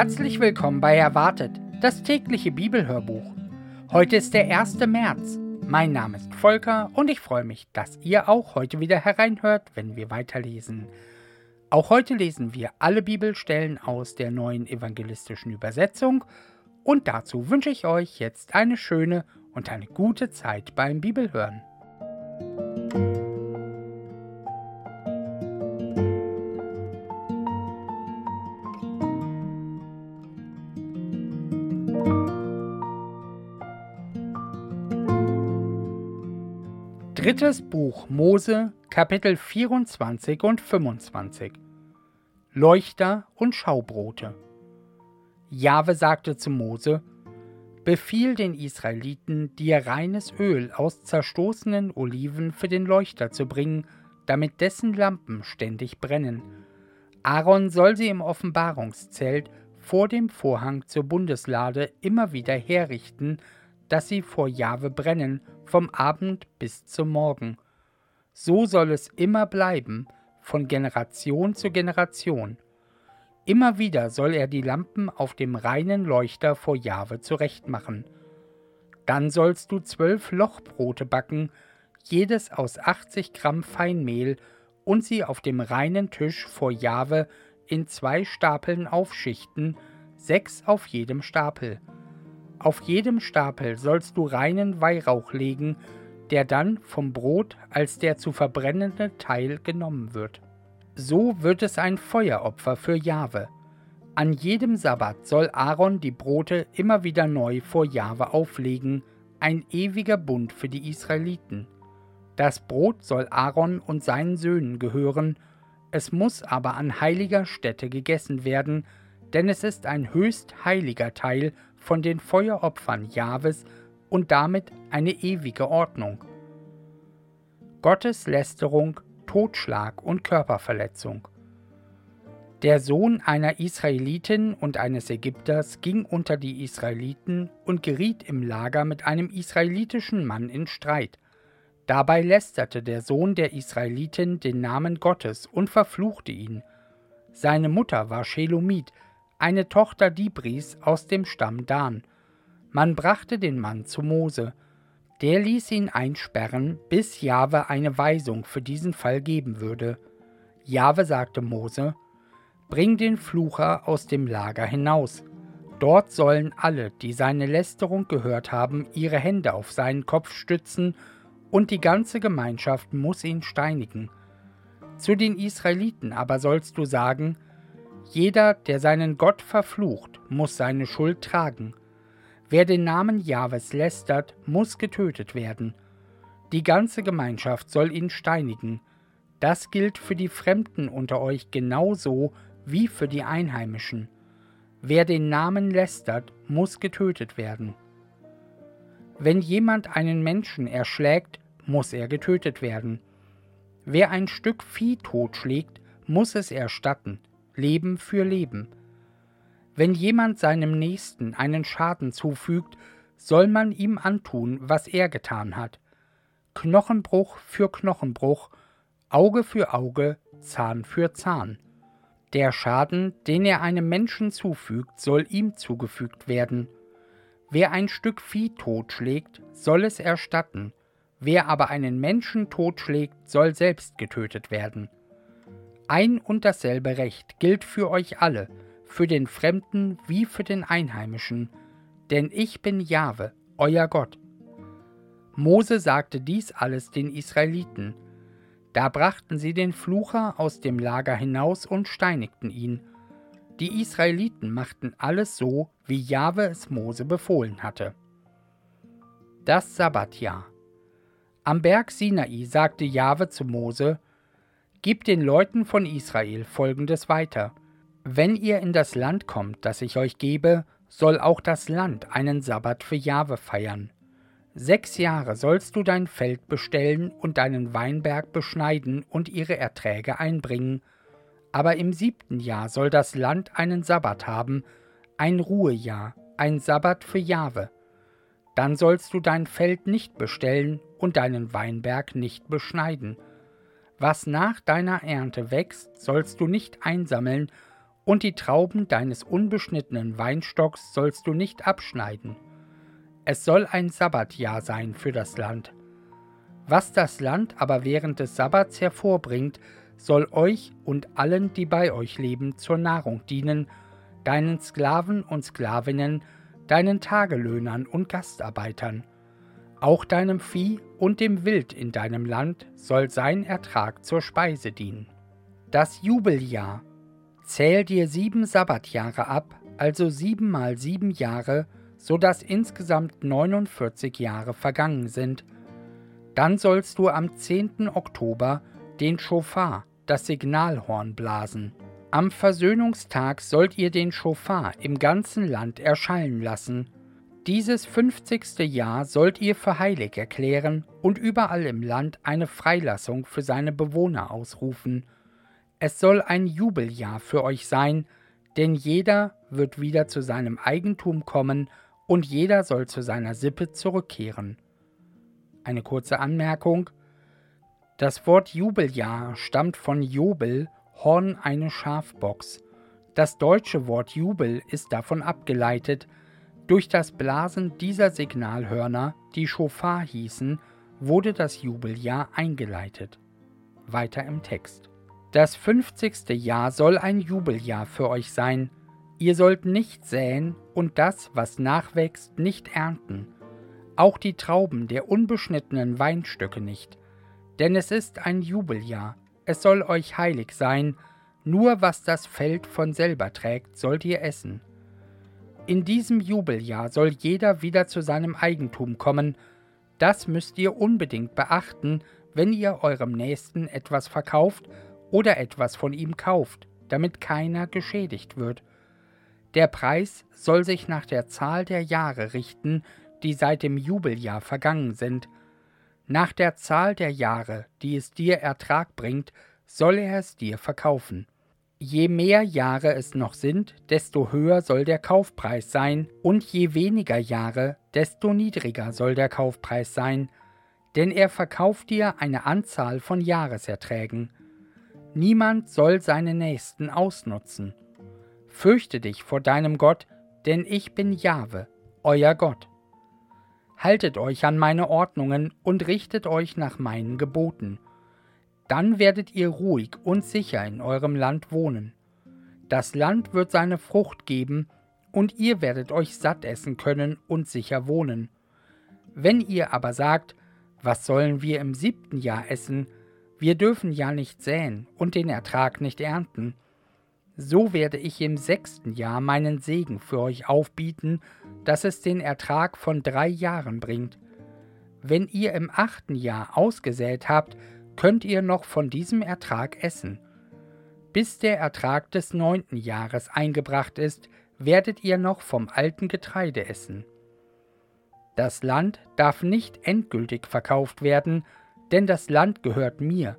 Herzlich willkommen bei Erwartet, das tägliche Bibelhörbuch. Heute ist der 1. März. Mein Name ist Volker und ich freue mich, dass ihr auch heute wieder hereinhört, wenn wir weiterlesen. Auch heute lesen wir alle Bibelstellen aus der neuen evangelistischen Übersetzung und dazu wünsche ich euch jetzt eine schöne und eine gute Zeit beim Bibelhören. Drittes Buch Mose, Kapitel 24 und 25 Leuchter und Schaubrote Jahwe sagte zu Mose, Befiehl den Israeliten, dir reines Öl aus zerstoßenen Oliven für den Leuchter zu bringen, damit dessen Lampen ständig brennen. Aaron soll sie im Offenbarungszelt vor dem Vorhang zur Bundeslade immer wieder herrichten, dass sie vor Jahwe brennen, vom Abend bis zum Morgen. So soll es immer bleiben, von Generation zu Generation. Immer wieder soll er die Lampen auf dem reinen Leuchter vor Jahwe zurechtmachen. Dann sollst du zwölf Lochbrote backen, jedes aus 80 Gramm Feinmehl, und sie auf dem reinen Tisch vor Jahwe in zwei Stapeln aufschichten, sechs auf jedem Stapel. Auf jedem Stapel sollst du reinen Weihrauch legen, der dann vom Brot als der zu verbrennende Teil genommen wird. So wird es ein Feueropfer für Jahwe. An jedem Sabbat soll Aaron die Brote immer wieder neu vor Jahwe auflegen, ein ewiger Bund für die Israeliten. Das Brot soll Aaron und seinen Söhnen gehören, es muss aber an heiliger Stätte gegessen werden, denn es ist ein höchst heiliger Teil von den Feueropfern Jahwes und damit eine ewige Ordnung. Gottes Lästerung, Totschlag und Körperverletzung. Der Sohn einer Israelitin und eines Ägypters ging unter die Israeliten und geriet im Lager mit einem israelitischen Mann in Streit. Dabei lästerte der Sohn der Israelitin den Namen Gottes und verfluchte ihn. Seine Mutter war Shelomit, eine Tochter Dibris aus dem Stamm Dan. Man brachte den Mann zu Mose. Der ließ ihn einsperren, bis Jahwe eine Weisung für diesen Fall geben würde. Jahwe sagte Mose: Bring den Flucher aus dem Lager hinaus. Dort sollen alle, die seine Lästerung gehört haben, ihre Hände auf seinen Kopf stützen, und die ganze Gemeinschaft muss ihn steinigen. Zu den Israeliten aber sollst du sagen, jeder, der seinen Gott verflucht, muss seine Schuld tragen. Wer den Namen Jahwes lästert, muss getötet werden. Die ganze Gemeinschaft soll ihn steinigen. Das gilt für die Fremden unter euch genauso wie für die Einheimischen. Wer den Namen lästert, muss getötet werden. Wenn jemand einen Menschen erschlägt, muss er getötet werden. Wer ein Stück Vieh totschlägt, muss es erstatten. Leben für Leben. Wenn jemand seinem Nächsten einen Schaden zufügt, soll man ihm antun, was er getan hat. Knochenbruch für Knochenbruch, Auge für Auge, Zahn für Zahn. Der Schaden, den er einem Menschen zufügt, soll ihm zugefügt werden. Wer ein Stück Vieh totschlägt, soll es erstatten, wer aber einen Menschen totschlägt, soll selbst getötet werden. Ein und dasselbe Recht gilt für euch alle, für den Fremden wie für den Einheimischen, denn ich bin Jahwe, euer Gott. Mose sagte dies alles den Israeliten. Da brachten sie den Flucher aus dem Lager hinaus und steinigten ihn. Die Israeliten machten alles so, wie Jahwe es Mose befohlen hatte. Das Sabbatjahr. Am Berg Sinai sagte Jahwe zu Mose: Gib den Leuten von Israel folgendes weiter. Wenn ihr in das Land kommt, das ich euch gebe, soll auch das Land einen Sabbat für Jahwe feiern. Sechs Jahre sollst du dein Feld bestellen und deinen Weinberg beschneiden und ihre Erträge einbringen. Aber im siebten Jahr soll das Land einen Sabbat haben, ein Ruhejahr, ein Sabbat für Jahwe. Dann sollst du dein Feld nicht bestellen und deinen Weinberg nicht beschneiden. Was nach deiner Ernte wächst, sollst du nicht einsammeln, Und die Trauben deines unbeschnittenen Weinstocks sollst du nicht abschneiden. Es soll ein Sabbatjahr sein für das Land. Was das Land aber während des Sabbats hervorbringt, soll euch und allen, die bei euch leben, zur Nahrung dienen, deinen Sklaven und Sklavinnen, deinen Tagelöhnern und Gastarbeitern. Auch deinem Vieh und dem Wild in deinem Land soll sein Ertrag zur Speise dienen. Das Jubeljahr. Zähl dir sieben Sabbatjahre ab, also sieben mal sieben Jahre, so dass insgesamt 49 Jahre vergangen sind. Dann sollst du am 10. Oktober den Schofar, das Signalhorn blasen. Am Versöhnungstag sollt ihr den Schofar im ganzen Land erschallen lassen. Dieses 50. Jahr sollt ihr für heilig erklären und überall im Land eine Freilassung für seine Bewohner ausrufen. Es soll ein Jubeljahr für euch sein, denn jeder wird wieder zu seinem Eigentum kommen und jeder soll zu seiner Sippe zurückkehren. Eine kurze Anmerkung. Das Wort Jubeljahr stammt von Jubel, Horn eine Schafbox. Das deutsche Wort Jubel ist davon abgeleitet. Durch das Blasen dieser Signalhörner, die Schofar hießen, wurde das Jubeljahr eingeleitet. Weiter im Text. Das 50. Jahr soll ein Jubeljahr für euch sein. Ihr sollt nicht säen und das, was nachwächst, nicht ernten. Auch die Trauben der unbeschnittenen Weinstöcke nicht denn es ist ein Jubeljahr, es soll euch heilig sein, nur was das Feld von selber trägt, sollt ihr essen. In diesem Jubeljahr soll jeder wieder zu seinem Eigentum kommen, das müsst ihr unbedingt beachten, wenn ihr eurem Nächsten etwas verkauft oder etwas von ihm kauft, damit keiner geschädigt wird. Der Preis soll sich nach der Zahl der Jahre richten, die seit dem Jubeljahr vergangen sind, nach der Zahl der Jahre, die es dir Ertrag bringt, soll er es dir verkaufen. Je mehr Jahre es noch sind, desto höher soll der Kaufpreis sein, und je weniger Jahre, desto niedriger soll der Kaufpreis sein, denn er verkauft dir eine Anzahl von Jahreserträgen. Niemand soll seine Nächsten ausnutzen. Fürchte dich vor deinem Gott, denn ich bin Jahwe, euer Gott haltet euch an meine Ordnungen und richtet euch nach meinen Geboten. Dann werdet ihr ruhig und sicher in eurem Land wohnen. Das Land wird seine Frucht geben, und ihr werdet euch satt essen können und sicher wohnen. Wenn ihr aber sagt, was sollen wir im siebten Jahr essen, wir dürfen ja nicht säen und den Ertrag nicht ernten, so werde ich im sechsten Jahr meinen Segen für euch aufbieten, dass es den Ertrag von drei Jahren bringt. Wenn ihr im achten Jahr ausgesät habt, könnt ihr noch von diesem Ertrag essen. Bis der Ertrag des neunten Jahres eingebracht ist, werdet ihr noch vom alten Getreide essen. Das Land darf nicht endgültig verkauft werden, denn das Land gehört mir,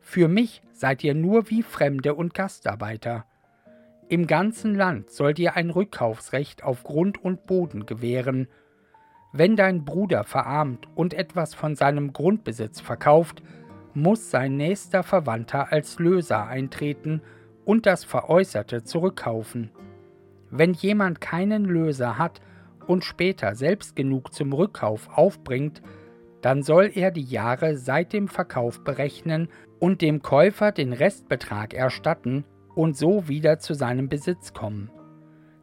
für mich seid ihr nur wie Fremde und Gastarbeiter. Im ganzen Land sollt ihr ein Rückkaufsrecht auf Grund und Boden gewähren. Wenn dein Bruder verarmt und etwas von seinem Grundbesitz verkauft, muss sein nächster Verwandter als Löser eintreten und das Veräußerte zurückkaufen. Wenn jemand keinen Löser hat und später selbst genug zum Rückkauf aufbringt, dann soll er die Jahre seit dem Verkauf berechnen und dem Käufer den Restbetrag erstatten und so wieder zu seinem Besitz kommen.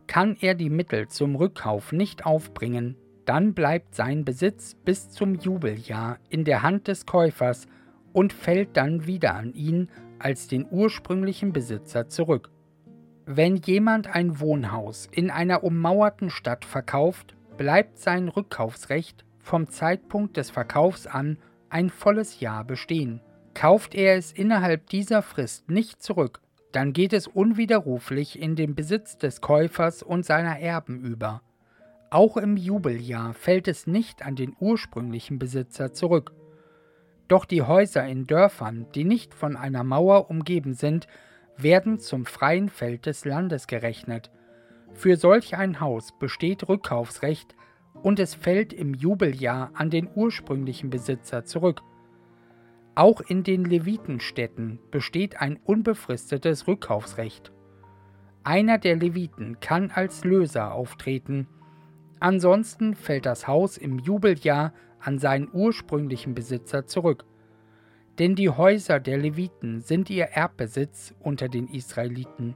Kann er die Mittel zum Rückkauf nicht aufbringen, dann bleibt sein Besitz bis zum Jubeljahr in der Hand des Käufers und fällt dann wieder an ihn als den ursprünglichen Besitzer zurück. Wenn jemand ein Wohnhaus in einer ummauerten Stadt verkauft, bleibt sein Rückkaufsrecht vom Zeitpunkt des Verkaufs an ein volles Jahr bestehen. Kauft er es innerhalb dieser Frist nicht zurück, dann geht es unwiderruflich in den Besitz des Käufers und seiner Erben über. Auch im Jubeljahr fällt es nicht an den ursprünglichen Besitzer zurück. Doch die Häuser in Dörfern, die nicht von einer Mauer umgeben sind, werden zum freien Feld des Landes gerechnet. Für solch ein Haus besteht Rückkaufsrecht und es fällt im Jubeljahr an den ursprünglichen Besitzer zurück. Auch in den Levitenstädten besteht ein unbefristetes Rückkaufsrecht. Einer der Leviten kann als Löser auftreten. Ansonsten fällt das Haus im Jubeljahr an seinen ursprünglichen Besitzer zurück. Denn die Häuser der Leviten sind ihr Erbbesitz unter den Israeliten.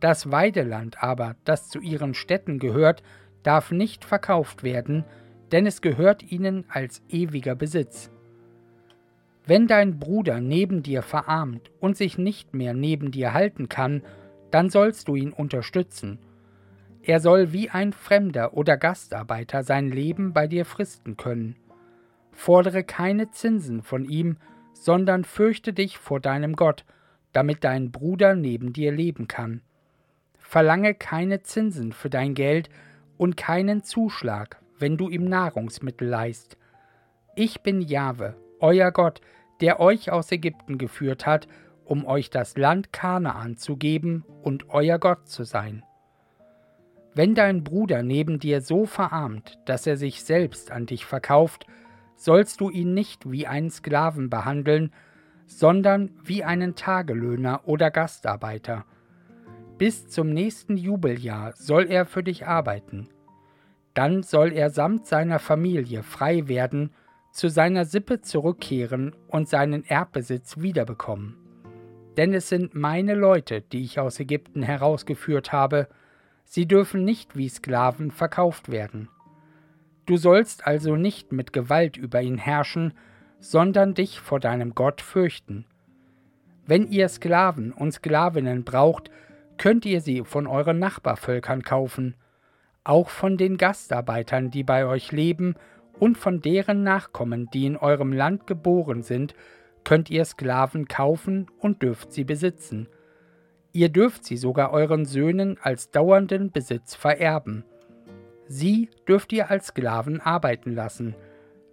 Das Weideland aber, das zu ihren Städten gehört, darf nicht verkauft werden, denn es gehört ihnen als ewiger Besitz. Wenn dein Bruder neben dir verarmt und sich nicht mehr neben dir halten kann, dann sollst du ihn unterstützen. Er soll wie ein Fremder oder Gastarbeiter sein Leben bei dir fristen können. Fordere keine Zinsen von ihm, sondern fürchte dich vor deinem Gott, damit dein Bruder neben dir leben kann. Verlange keine Zinsen für dein Geld und keinen Zuschlag, wenn du ihm Nahrungsmittel leist. Ich bin Jahwe, euer Gott, der euch aus Ägypten geführt hat, um euch das Land Kanaan zu geben und euer Gott zu sein. Wenn dein Bruder neben dir so verarmt, dass er sich selbst an dich verkauft, sollst du ihn nicht wie einen Sklaven behandeln, sondern wie einen Tagelöhner oder Gastarbeiter. Bis zum nächsten Jubeljahr soll er für dich arbeiten. Dann soll er samt seiner Familie frei werden, zu seiner Sippe zurückkehren und seinen Erbbesitz wiederbekommen. Denn es sind meine Leute, die ich aus Ägypten herausgeführt habe, sie dürfen nicht wie Sklaven verkauft werden. Du sollst also nicht mit Gewalt über ihn herrschen, sondern dich vor deinem Gott fürchten. Wenn ihr Sklaven und Sklavinnen braucht, könnt ihr sie von euren Nachbarvölkern kaufen, auch von den Gastarbeitern, die bei euch leben, und von deren Nachkommen, die in eurem Land geboren sind, könnt ihr Sklaven kaufen und dürft sie besitzen. Ihr dürft sie sogar euren Söhnen als dauernden Besitz vererben. Sie dürft ihr als Sklaven arbeiten lassen,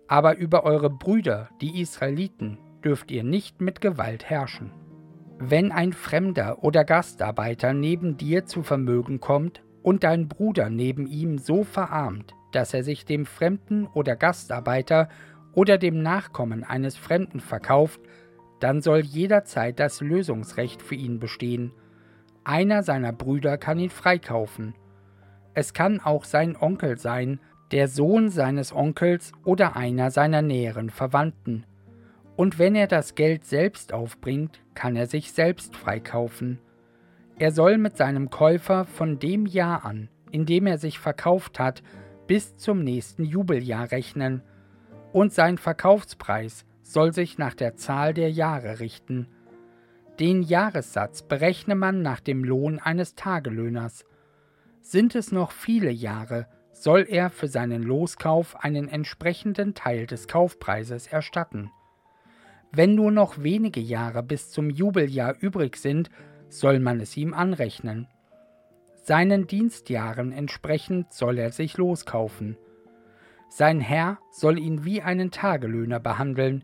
aber über eure Brüder, die Israeliten, dürft ihr nicht mit Gewalt herrschen. Wenn ein Fremder oder Gastarbeiter neben dir zu Vermögen kommt und dein Bruder neben ihm so verarmt, dass er sich dem Fremden oder Gastarbeiter oder dem Nachkommen eines Fremden verkauft, dann soll jederzeit das Lösungsrecht für ihn bestehen. Einer seiner Brüder kann ihn freikaufen. Es kann auch sein Onkel sein, der Sohn seines Onkels oder einer seiner näheren Verwandten. Und wenn er das Geld selbst aufbringt, kann er sich selbst freikaufen. Er soll mit seinem Käufer von dem Jahr an, in dem er sich verkauft hat, bis zum nächsten Jubeljahr rechnen, und sein Verkaufspreis soll sich nach der Zahl der Jahre richten. Den Jahressatz berechne man nach dem Lohn eines Tagelöhners. Sind es noch viele Jahre, soll er für seinen Loskauf einen entsprechenden Teil des Kaufpreises erstatten. Wenn nur noch wenige Jahre bis zum Jubeljahr übrig sind, soll man es ihm anrechnen. Seinen Dienstjahren entsprechend soll er sich loskaufen. Sein Herr soll ihn wie einen Tagelöhner behandeln.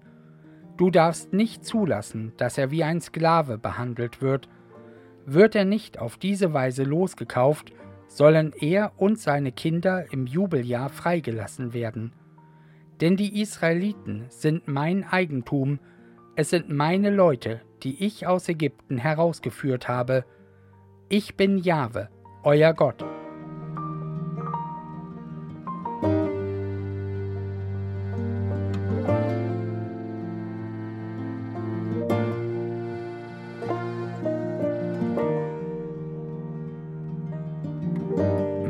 Du darfst nicht zulassen, dass er wie ein Sklave behandelt wird. Wird er nicht auf diese Weise losgekauft, sollen er und seine Kinder im Jubeljahr freigelassen werden. Denn die Israeliten sind mein Eigentum, es sind meine Leute, die ich aus Ägypten herausgeführt habe. Ich bin Jahwe, euer Gott.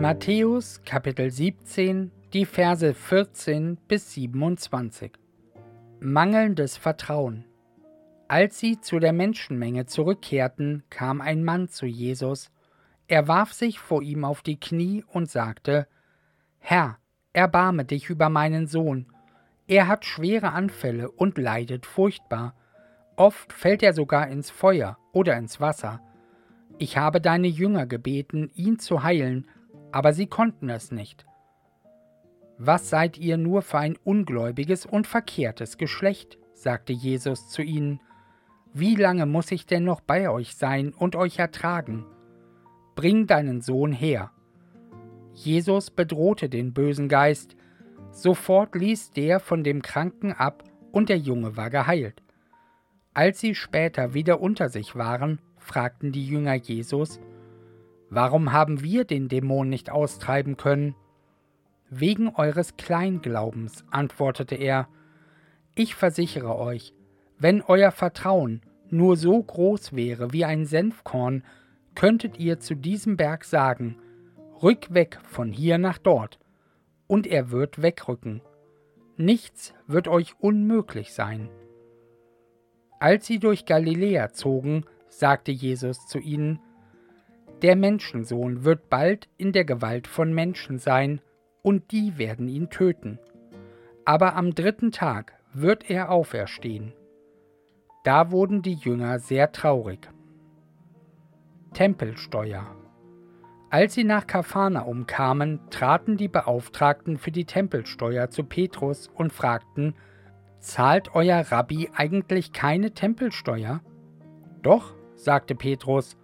Matthäus Kapitel 17, die Verse 14 bis 27. Mangelndes Vertrauen. Als sie zu der Menschenmenge zurückkehrten, kam ein Mann zu Jesus. Er warf sich vor ihm auf die Knie und sagte: Herr, erbarme dich über meinen Sohn. Er hat schwere Anfälle und leidet furchtbar. Oft fällt er sogar ins Feuer oder ins Wasser. Ich habe deine Jünger gebeten, ihn zu heilen, aber sie konnten es nicht. Was seid ihr nur für ein ungläubiges und verkehrtes Geschlecht? sagte Jesus zu ihnen. Wie lange muss ich denn noch bei euch sein und euch ertragen? Bring deinen Sohn her. Jesus bedrohte den bösen Geist, sofort ließ der von dem Kranken ab, und der Junge war geheilt. Als sie später wieder unter sich waren, fragten die Jünger Jesus, Warum haben wir den Dämon nicht austreiben können? Wegen eures Kleinglaubens, antwortete er. Ich versichere euch, wenn euer Vertrauen nur so groß wäre wie ein Senfkorn, könntet ihr zu diesem Berg sagen, Rück weg von hier nach dort, und er wird wegrücken. Nichts wird euch unmöglich sein. Als sie durch Galiläa zogen, sagte Jesus zu ihnen, Der Menschensohn wird bald in der Gewalt von Menschen sein, und die werden ihn töten. Aber am dritten Tag wird er auferstehen. Da wurden die Jünger sehr traurig. Tempelsteuer Als sie nach Kapharnaum kamen, traten die Beauftragten für die Tempelsteuer zu Petrus und fragten, Zahlt euer Rabbi eigentlich keine Tempelsteuer? Doch, sagte Petrus.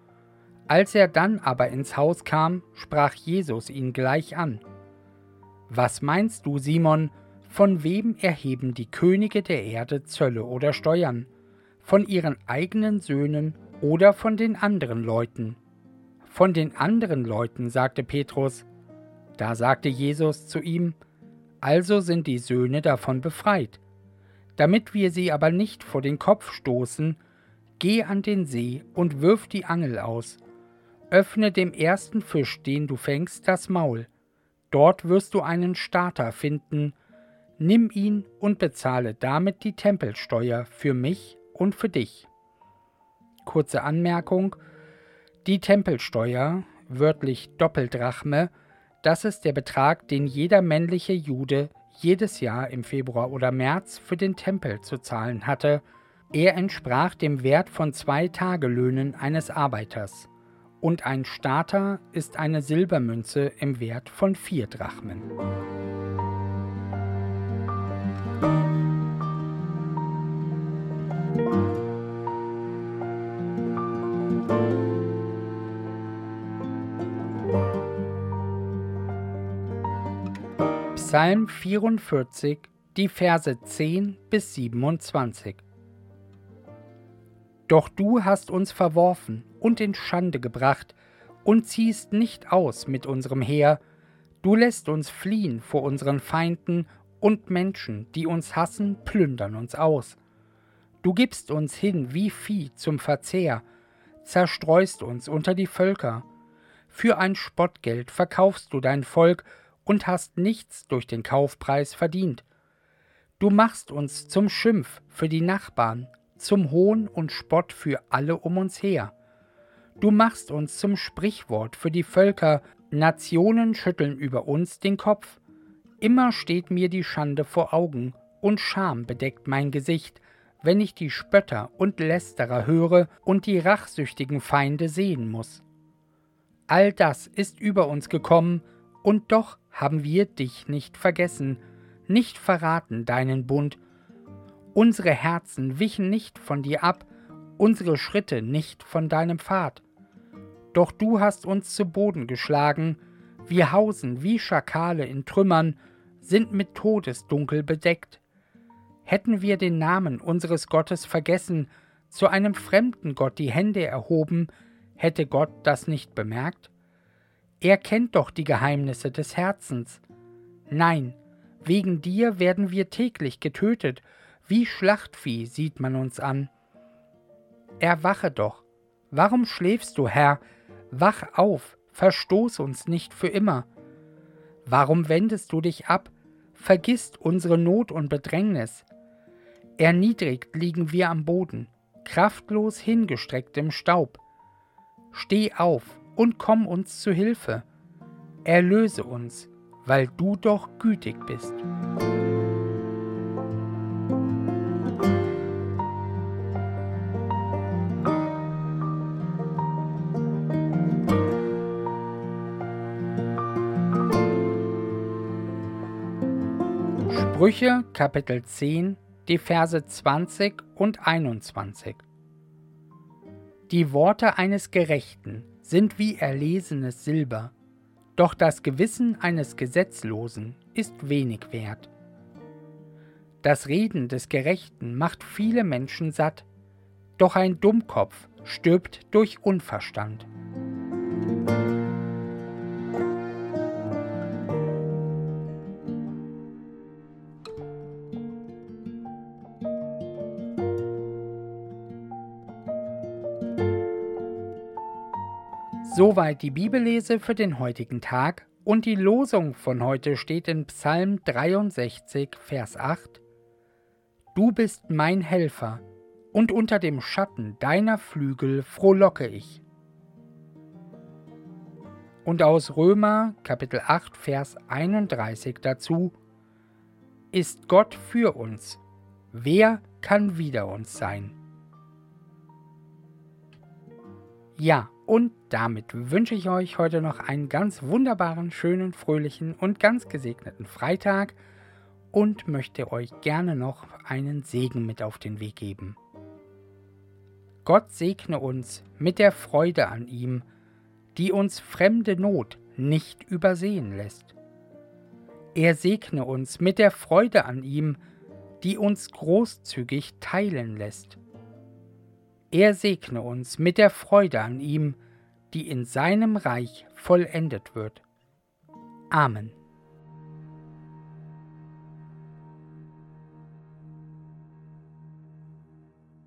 Als er dann aber ins Haus kam, sprach Jesus ihn gleich an. Was meinst du, Simon, von wem erheben die Könige der Erde Zölle oder Steuern? von ihren eigenen Söhnen oder von den anderen Leuten? Von den anderen Leuten, sagte Petrus. Da sagte Jesus zu ihm, Also sind die Söhne davon befreit. Damit wir sie aber nicht vor den Kopf stoßen, geh an den See und wirf die Angel aus. Öffne dem ersten Fisch, den du fängst, das Maul. Dort wirst du einen Starter finden. Nimm ihn und bezahle damit die Tempelsteuer für mich und für dich. Kurze Anmerkung: Die Tempelsteuer, wörtlich Doppeldrachme, das ist der Betrag, den jeder männliche Jude jedes Jahr im Februar oder März für den Tempel zu zahlen hatte. Er entsprach dem Wert von zwei Tagelöhnen eines Arbeiters. Und ein Starter ist eine Silbermünze im Wert von vier Drachmen. Psalm 44, die Verse 10 bis 27. Doch du hast uns verworfen und in Schande gebracht und ziehst nicht aus mit unserem Heer. Du lässt uns fliehen vor unseren Feinden und Menschen, die uns hassen, plündern uns aus. Du gibst uns hin wie Vieh zum Verzehr, zerstreust uns unter die Völker. Für ein Spottgeld verkaufst du dein Volk und hast nichts durch den Kaufpreis verdient. Du machst uns zum Schimpf für die Nachbarn, zum Hohn und Spott für alle um uns her. Du machst uns zum Sprichwort für die Völker, Nationen schütteln über uns den Kopf. Immer steht mir die Schande vor Augen, und Scham bedeckt mein Gesicht, wenn ich die Spötter und Lästerer höre und die rachsüchtigen Feinde sehen muss. All das ist über uns gekommen, und doch haben wir dich nicht vergessen, nicht verraten deinen Bund. Unsere Herzen wichen nicht von dir ab, unsere Schritte nicht von deinem Pfad. Doch du hast uns zu Boden geschlagen, wir hausen wie Schakale in Trümmern, sind mit Todesdunkel bedeckt. Hätten wir den Namen unseres Gottes vergessen, zu einem fremden Gott die Hände erhoben, hätte Gott das nicht bemerkt? Er kennt doch die Geheimnisse des Herzens. Nein, wegen dir werden wir täglich getötet, wie Schlachtvieh sieht man uns an. Erwache doch. Warum schläfst du, Herr? Wach auf, verstoß uns nicht für immer. Warum wendest du dich ab, vergisst unsere Not und Bedrängnis? Erniedrigt liegen wir am Boden, kraftlos hingestreckt im Staub. Steh auf, und komm uns zu Hilfe. Erlöse uns, weil du doch gütig bist. Sprüche Kapitel 10, die Verse 20 und 21. Die Worte eines Gerechten sind wie erlesenes Silber, doch das Gewissen eines Gesetzlosen ist wenig wert. Das Reden des Gerechten macht viele Menschen satt, doch ein Dummkopf stirbt durch Unverstand. Soweit die Bibellese für den heutigen Tag und die Losung von heute steht in Psalm 63, Vers 8. Du bist mein Helfer, und unter dem Schatten deiner Flügel frohlocke ich. Und aus Römer Kapitel 8, Vers 31 dazu, Ist Gott für uns, wer kann wider uns sein? Ja, und damit wünsche ich euch heute noch einen ganz wunderbaren, schönen, fröhlichen und ganz gesegneten Freitag und möchte euch gerne noch einen Segen mit auf den Weg geben. Gott segne uns mit der Freude an ihm, die uns fremde Not nicht übersehen lässt. Er segne uns mit der Freude an ihm, die uns großzügig teilen lässt. Er segne uns mit der Freude an ihm, die in seinem Reich vollendet wird. Amen.